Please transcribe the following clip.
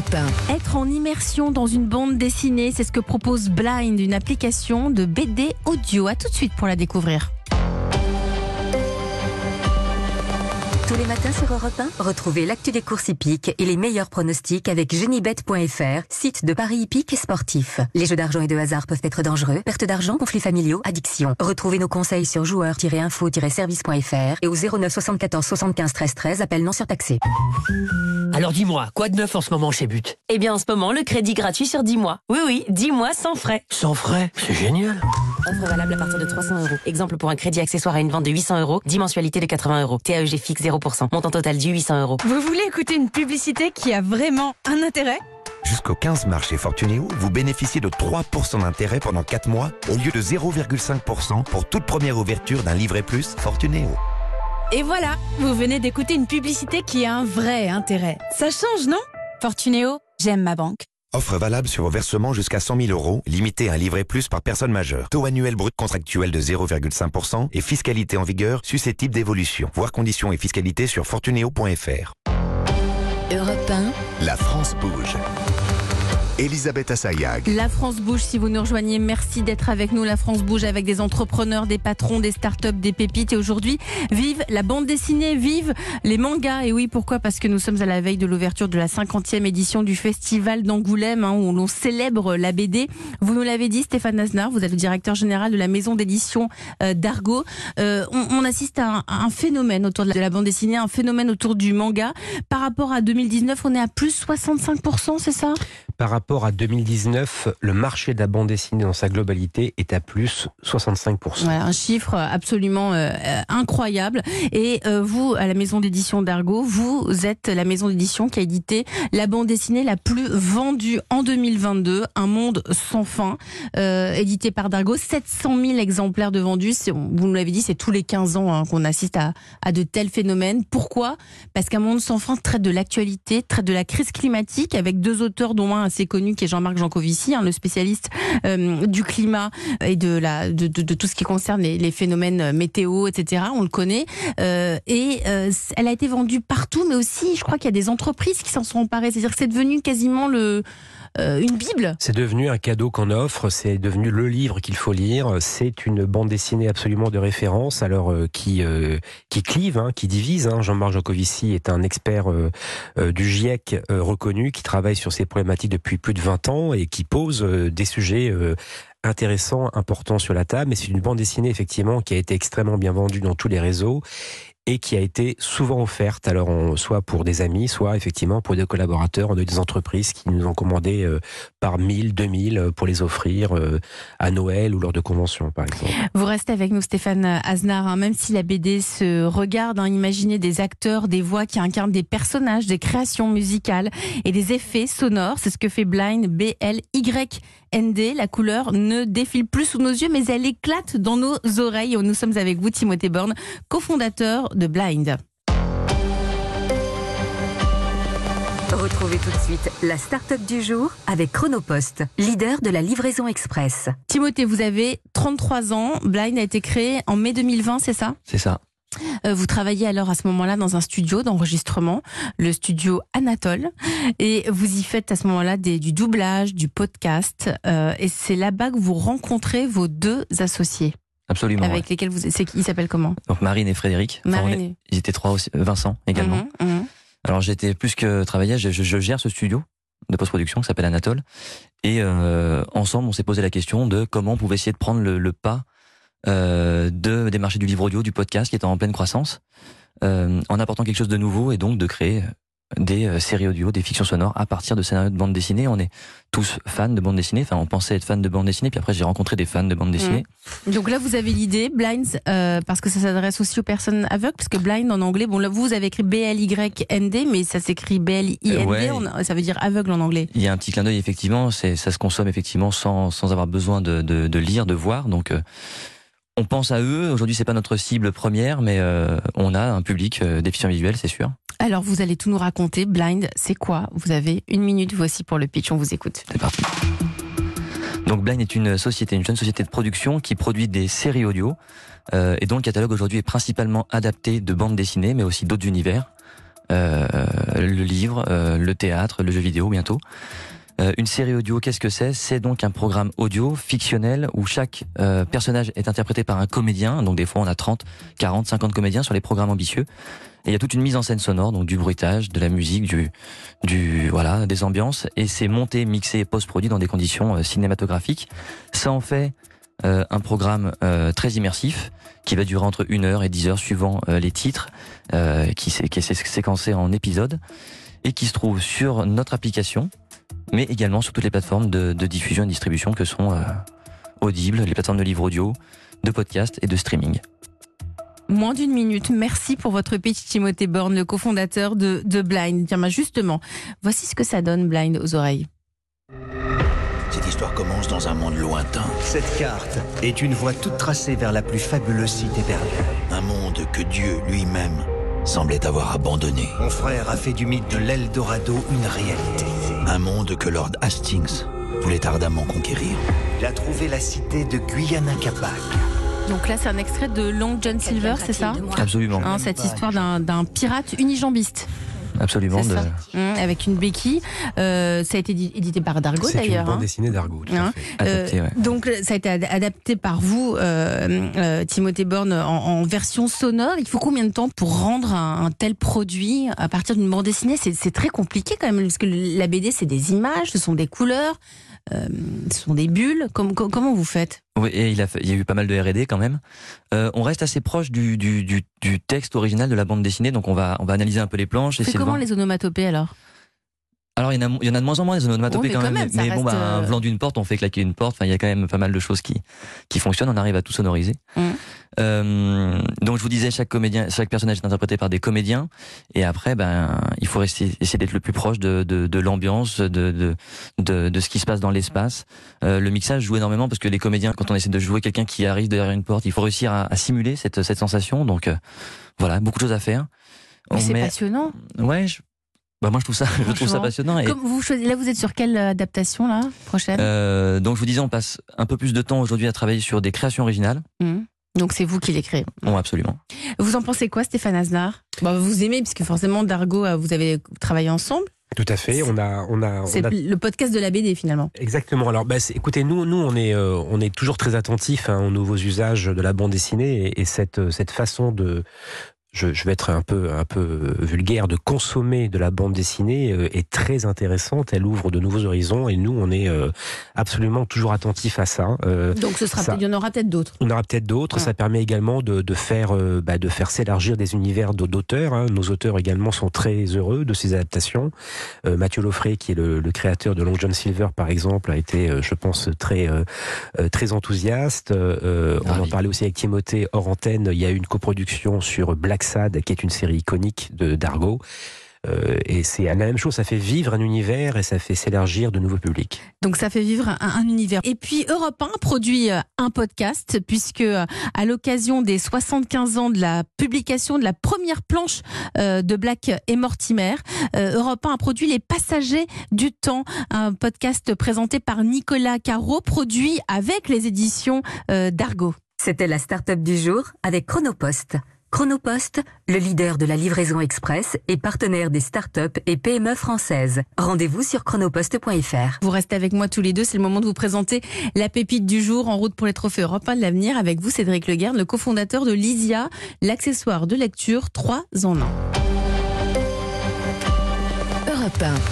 Europe 1. Être en immersion dans une bande dessinée, c'est ce que propose Blind, une application de BD audio. À tout de suite pour la découvrir. Tous les matins sur Europe 1, retrouvez l'actu des courses hippiques et les meilleurs pronostics avec genibet.fr, site de paris hippiques et sportifs. Les jeux d'argent et de hasard peuvent être dangereux. Perte d'argent, conflits familiaux, addiction. Retrouvez nos conseils sur joueurs-info-service.fr et au 09 74 75 13 13, appel non surtaxé. Alors dis-moi, quoi de neuf en ce moment chez But? Eh bien en ce moment, le crédit gratuit sur 10 mois. Oui, oui, 10 mois sans frais. Sans frais? C'est génial Offre valable à partir de 300 euros. Exemple pour un crédit accessoire à une vente de 800 euros, 10 mensualités de 80 euros. TAEG fixe 0%. Montant total du 800 euros. Vous voulez écouter une publicité qui a vraiment un intérêt? Jusqu'au 15 mars chez Fortunéo, vous bénéficiez de 3% d'intérêt pendant 4 mois au lieu de 0,5% pour toute première ouverture d'un livret plus Fortunéo. Et voilà, vous venez d'écouter une publicité qui a un vrai intérêt. Ça change, non? Fortunéo, j'aime ma banque. Offre valable sur vos versements jusqu'à 100 000 euros, limité à un livret plus par personne majeure. Taux annuel brut contractuel de 0,5% et fiscalité en vigueur susceptible d'évolution. Voir conditions et fiscalité sur fortunéo.fr. Europe 1. La France bouge. Elisabeth Assayag. La France bouge si vous nous rejoignez. Merci d'être avec nous. La France bouge avec des entrepreneurs, des patrons, des startups, des pépites. Et aujourd'hui, vive la bande dessinée, vive les mangas. Et oui, pourquoi? Parce que nous sommes à la veille de l'ouverture de la 50e édition du Festival d'Angoulême, hein, où l'on célèbre la BD. Vous nous l'avez dit, Stéphane Aznar, vous êtes le directeur général de la maison d'édition euh, d'Argo. Euh, on, on, assiste à un, à un, phénomène autour de la bande dessinée, un phénomène autour du manga. Par rapport à 2019, on est à plus 65%, c'est ça? Par rapport à 2019, le marché de la bande dessinée dans sa globalité est à plus 65%. Voilà, un chiffre absolument euh, incroyable. Et euh, vous, à la maison d'édition d'Argo, vous êtes la maison d'édition qui a édité la bande dessinée la plus vendue en 2022, Un monde sans fin, euh, édité par Dargo. 700 000 exemplaires de vendus. Vous nous l'avez dit, c'est tous les 15 ans hein, qu'on assiste à de tels phénomènes. Pourquoi? Parce qu'un monde sans fin traite de l'actualité, traite de la crise climatique, avec deux auteurs dont un assez connu qui est Jean-Marc Jancovici, hein, le spécialiste euh, du climat et de, la, de, tout ce qui concerne les, phénomènes météo, etc. On le connaît. Euh, et euh, elle a été vendue partout, mais aussi, je crois qu'il y a des entreprises qui s'en sont emparées. C'est-à-dire que c'est devenu quasiment le euh, une Bible. C'est devenu un cadeau qu'on offre, c'est devenu le livre qu'il faut lire. C'est une bande dessinée absolument de référence, alors euh, qui euh, qui clive, hein, qui divise. Hein. Jean-Marc Jancovici est un expert du GIEC reconnu qui travaille sur ces problématiques depuis plus de 20 ans et qui pose des sujets intéressants, importants sur la table. Mais c'est une bande dessinée effectivement qui a été extrêmement bien vendue dans tous les réseaux et qui a été souvent offerte, alors soit pour des amis, soit effectivement pour des collaborateurs. On a eu des entreprises qui nous ont commandé euh, par 1000, 2000 pour les offrir euh, à Noël ou lors de conventions, par exemple. Vous restez avec nous, Stéphane Aznar, hein, même si la BD se regarde, hein, imaginez des acteurs, des voix qui incarnent des personnages, des créations musicales et des effets sonores. C'est ce que fait Blind, B-L-Y-N-D. La couleur ne défile plus sous nos yeux, mais elle éclate dans nos oreilles. Nous sommes avec vous, Timothée Borne, cofondateur de Blind. Retrouvez tout de suite la start-up du jour avec Chronopost, leader de la livraison express. Timothée, vous avez 33 ans. Blind a été créé en mai 2020, c'est ça? C'est ça. Euh, vous travaillez alors à ce moment-là dans un studio d'enregistrement, le studio Anatole, et vous y faites à ce moment-là du doublage, du podcast, euh, et c'est là-bas que vous rencontrez vos deux associés. Absolument. Avec ouais. lesquels vous, c'est ils s'appellent comment? Donc Marine et Frédéric. Marine Enfin, on est, ils étaient trois aussi, Vincent également. Mmh, mmh. Alors j'étais plus que travailleur, je, je, je, gère ce studio de post-production qui s'appelle Anatole, et euh, ensemble on s'est posé la question de comment on pouvait essayer de prendre le, le pas euh, de des marchés du livre audio, du podcast qui était en pleine croissance, euh, en apportant quelque chose de nouveau et donc de créer des euh, séries audio, des fictions sonores à partir de scénarios de bande dessinée. On est tous fans de bande dessinée. Enfin, on pensait être fans de bande dessinée, puis après j'ai rencontré des fans de bande dessinée. Mmh. Donc là, vous avez l'idée, Blinds, euh, parce que ça s'adresse aussi aux personnes aveugles, parce que Blind en anglais, bon là vous avez écrit B-L-Y-N-D, mais ça s'écrit B-L-I-N-D, Euh, ouais. on- ça veut dire aveugle en anglais. Il y a un petit clin d'œil effectivement. C'est ça se consomme effectivement sans sans avoir besoin de de, de lire, de voir. Donc euh, on pense à eux. Aujourd'hui, c'est pas notre cible première, mais euh, on a un public euh, déficient visuel, c'est sûr. Alors vous allez tout nous raconter. Blind, c'est quoi? Vous avez une minute, voici pour le pitch, on vous écoute. C'est parti. Donc Blind est une société, une jeune société de production qui produit des séries audio euh, et dont le catalogue aujourd'hui est principalement adapté de bandes dessinées, mais aussi d'autres univers. euh, le livre, euh, le théâtre, le jeu vidéo bientôt. Euh, une série audio, qu'est-ce que c'est? C'est donc un programme audio fictionnel où chaque euh, personnage est interprété par un comédien. Donc des fois on a 30, 40, 50 comédiens sur les programmes ambitieux. Et il y a toute une mise en scène sonore, donc du bruitage, de la musique, du, du voilà, des ambiances, et c'est monté, mixé et post-produit dans des conditions euh, cinématographiques. Ça en fait un programme très immersif qui va durer entre une heure et dix heures suivant les titres, qui, qui est sé- séquencé en épisodes et qui se trouve sur notre application, mais également sur toutes les plateformes de, de diffusion et de distribution que sont euh, Audible, les plateformes de livres audio, de podcast et de streaming. Moins d'une minute. Merci pour votre pitch, Timothée Borne, le cofondateur de, de Blind. Tiens, bah, justement, voici ce que ça donne, Blind, aux oreilles. Cette histoire commence dans un monde lointain. Cette carte est une voie toute tracée vers la plus fabuleuse cité perdue. Un monde que Dieu lui-même semblait avoir abandonné. Mon frère a fait du mythe de l'Eldorado une réalité. Un monde que Lord Hastings voulait ardemment conquérir. Il a trouvé la cité de Guyana Capac. Donc là, c'est un extrait de Long John Silver, c'est ça Absolument, Hein, Cette histoire d'un d'un pirate unijambiste. Absolument. De-. Hum, avec une béquille. Euh, ça a été édi- édité par Dargo C'est une d'ailleurs. bande hein. dessinée d'Argo. tout à Hein, fait. euh, Adapté, ouais. donc ça a été ad- adapté par vous, euh, Timothée Borne, en, en version sonore. Il faut combien de temps pour rendre un, un tel produit à partir d'une bande dessinée? C'est très compliqué quand même, parce que la BD, c'est des images, ce sont des couleurs, ce sont des bulles. Com- com- comment vous faites? Oui, et il, a fait- il y a eu pas mal de R&D quand même. Euh, on reste assez proche du, du, du, du texte original de la bande dessinée, donc on va, on va analyser un peu les planches. C'est comment les onomatopées alors? Alors il y, en a, il y en a de moins en moins des onomatopées mais quand, quand même, même, mais bon, bah, un euh, vlan d'une porte, on fait claquer une porte. Enfin, il y a quand même pas mal de choses qui qui fonctionnent. On arrive à tout sonoriser. Mhm. Euh, donc je vous disais, chaque comédien, chaque personnage est interprété par des comédiens, et après, ben, il faut essayer d'être le plus proche de, de, de l'ambiance, de, de, de de ce qui se passe dans l'espace. Euh, le mixage joue énormément parce que les comédiens, quand on essaie de jouer quelqu'un qui arrive derrière une porte, il faut réussir à, à simuler cette cette sensation. Donc euh, voilà, beaucoup de choses à faire. Mais c'est met- passionnant. Ouais, je... bah moi je trouve ça, je trouve ça passionnant. Et, Comme vous choisissez, là, vous êtes sur quelle adaptation là prochaine? Euh, donc je vous disais, on passe un peu plus de temps aujourd'hui à travailler sur des créations originales. Hum. Donc c'est vous qui l'écrivez. Bon, absolument. Vous en pensez quoi, Stéphane Aznar? Bah, Vous aimez, puisque forcément, Dargo, euh, vous avez travaillé ensemble. Tout à fait. On a, on a, C'est a le podcast de la BD finalement. Exactement. Alors, bah, écoutez, nous, nous, on est, euh, on est toujours très attentifs hein, aux nouveaux usages de la bande dessinée et, et cette, euh, cette façon de, je, je vais être un peu, un peu vulgaire, de consommer de la bande dessinée euh, est très intéressante. Elle ouvre de nouveaux horizons et nous, on est euh, absolument toujours attentifs à ça. Euh, Donc ce sera ça- il y en aura peut-être d'autres. on aura peut-être d'autres. Ouais. Ça permet également de, de faire, bah, de faire s'élargir des univers d'au- d'auteurs. hein. Nos auteurs également sont très heureux de ces adaptations. Euh, Mathieu Loffré, qui est le, le créateur de Long John Silver, par exemple, a été, je pense, très, très enthousiaste. Euh, on en parlait aussi avec Timothée hors antenne. Il y a eu une coproduction sur Black Sad, qui est une série iconique de d'Argo. Euh, et c'est la même chose, ça fait vivre un univers et ça fait s'élargir de nouveaux publics. Donc ça fait vivre un, un univers. Et puis Europe 1 produit euh, un podcast puisque euh, à l'occasion des 75 ans de la publication de la première planche euh, de Black et Mortimer, euh, Europe 1 a produit Les Passagers du Temps, un podcast présenté par Nicolas Caro, produit avec les éditions euh, d'Argo. C'était la start-up du jour avec Chronopost. Chronopost, le leader de la livraison express et partenaire des start-up et PME françaises. Rendez-vous sur chronopost.fr. Vous restez avec moi tous les deux, c'est le moment de vous présenter la pépite du jour en route pour les trophées Europe 1 de l'avenir avec vous Cédric Leguerne, le cofondateur de Lysia, l'accessoire de lecture 3 en 1. Europe 1.